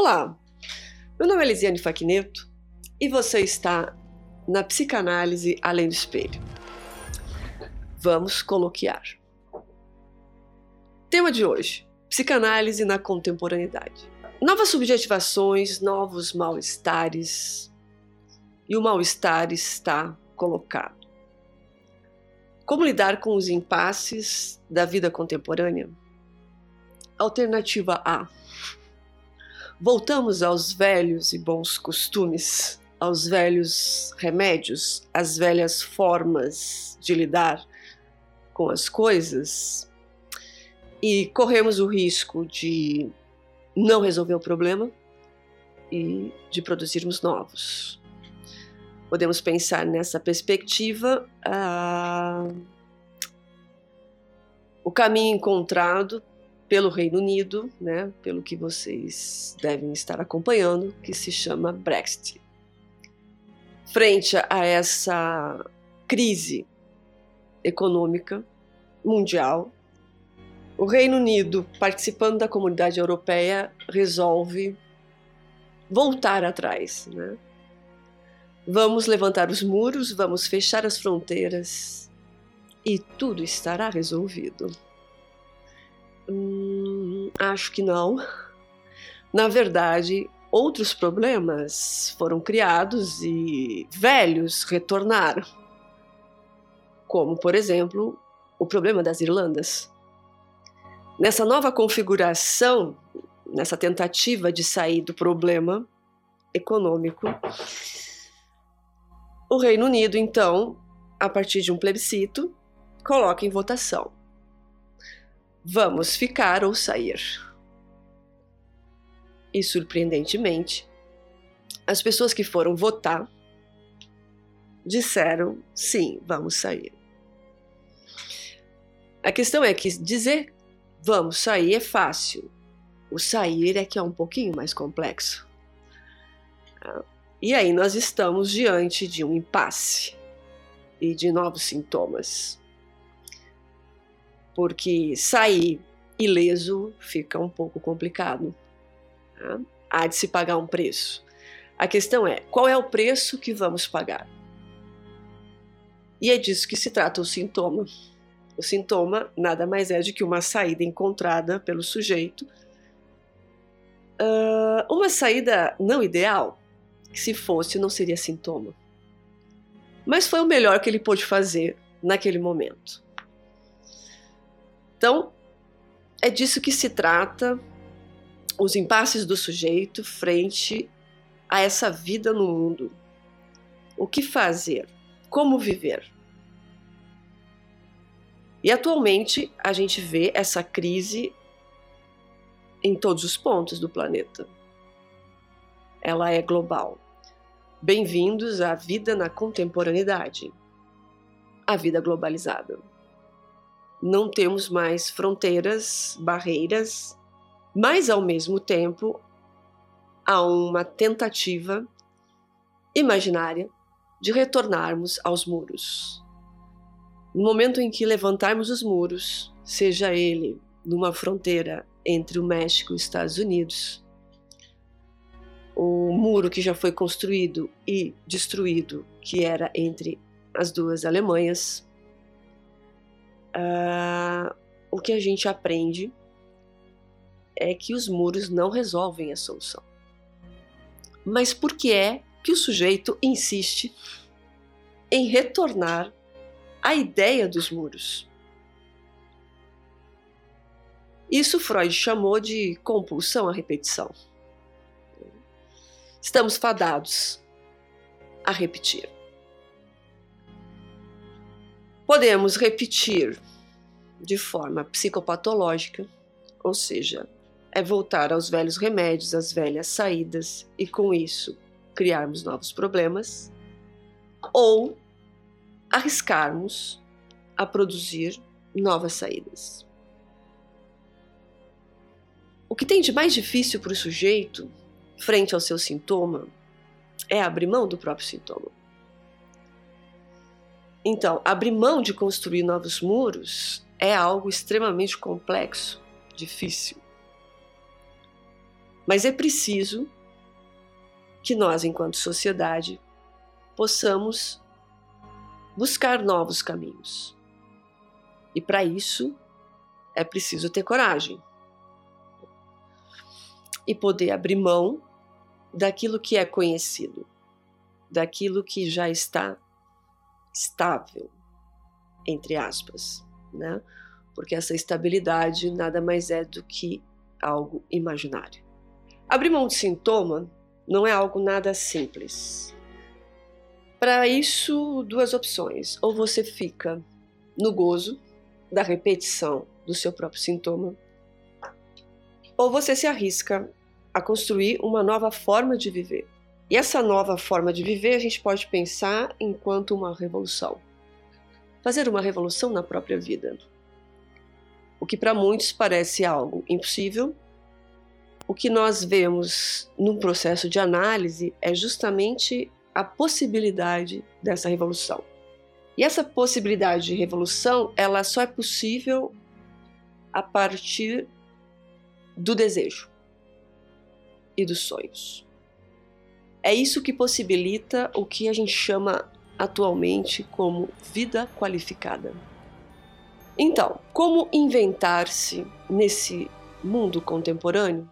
Olá, meu nome é Lisiane Faquineto e você está na Psicanálise Além do Espelho. Vamos coloquiar. Tema de hoje: Psicanálise na contemporaneidade. Novas subjetivações, novos mal-estares, e o mal-estar está colocado. Como lidar com os impasses da vida contemporânea? Alternativa A Voltamos aos velhos e bons costumes, aos velhos remédios, às velhas formas de lidar com as coisas e corremos o risco de não resolver o problema e de produzirmos novos. Podemos pensar nessa perspectiva ah, o caminho encontrado pelo Reino Unido, né, pelo que vocês devem estar acompanhando, que se chama Brexit. Frente a essa crise econômica mundial, o Reino Unido, participando da comunidade europeia, resolve voltar atrás. Né? Vamos levantar os muros, vamos fechar as fronteiras e tudo estará resolvido. Hum, acho que não. Na verdade, outros problemas foram criados e velhos retornaram. Como, por exemplo, o problema das Irlandas. Nessa nova configuração, nessa tentativa de sair do problema econômico, o Reino Unido, então, a partir de um plebiscito, coloca em votação Vamos ficar ou sair. E surpreendentemente, as pessoas que foram votar disseram sim, vamos sair. A questão é que dizer vamos sair é fácil, o sair é que é um pouquinho mais complexo. E aí nós estamos diante de um impasse e de novos sintomas porque sair ileso fica um pouco complicado. Tá? Há de se pagar um preço. A questão é: qual é o preço que vamos pagar? E é disso que se trata o sintoma. O sintoma nada mais é do que uma saída encontrada pelo sujeito. Uh, uma saída não ideal, que se fosse não seria sintoma. Mas foi o melhor que ele pôde fazer naquele momento. Então, é disso que se trata os impasses do sujeito frente a essa vida no mundo. O que fazer? Como viver? E atualmente a gente vê essa crise em todos os pontos do planeta. Ela é global. Bem-vindos à vida na contemporaneidade, a vida globalizada não temos mais fronteiras, barreiras, mas ao mesmo tempo há uma tentativa imaginária de retornarmos aos muros. No momento em que levantarmos os muros, seja ele numa fronteira entre o México e os Estados Unidos, o muro que já foi construído e destruído, que era entre as duas Alemanhas, uh, o que a gente aprende é que os muros não resolvem a solução. Mas por que é que o sujeito insiste em retornar à ideia dos muros? Isso Freud chamou de compulsão à repetição. Estamos fadados a repetir. Podemos repetir de forma psicopatológica, ou seja, é voltar aos velhos remédios, às velhas saídas e com isso criarmos novos problemas, ou arriscarmos a produzir novas saídas. O que tem de mais difícil para o sujeito, frente ao seu sintoma, é abrir mão do próprio sintoma. Então, abrir mão de construir novos muros é algo extremamente complexo, difícil. Mas é preciso que nós, enquanto sociedade, possamos buscar novos caminhos. E para isso é preciso ter coragem e poder abrir mão daquilo que é conhecido, daquilo que já está estável, entre aspas, né? Porque essa estabilidade nada mais é do que algo imaginário. Abrir mão de sintoma não é algo nada simples. Para isso, duas opções. Ou você fica no gozo da repetição do seu próprio sintoma, ou você se arrisca a construir uma nova forma de viver. E essa nova forma de viver a gente pode pensar enquanto uma revolução. Fazer uma revolução na própria vida. O que para muitos parece algo impossível, o que nós vemos num processo de análise é justamente a possibilidade dessa revolução. E essa possibilidade de revolução, ela só é possível a partir do desejo e dos sonhos. É isso que possibilita o que a gente chama atualmente como vida qualificada. Então, como inventar-se nesse mundo contemporâneo?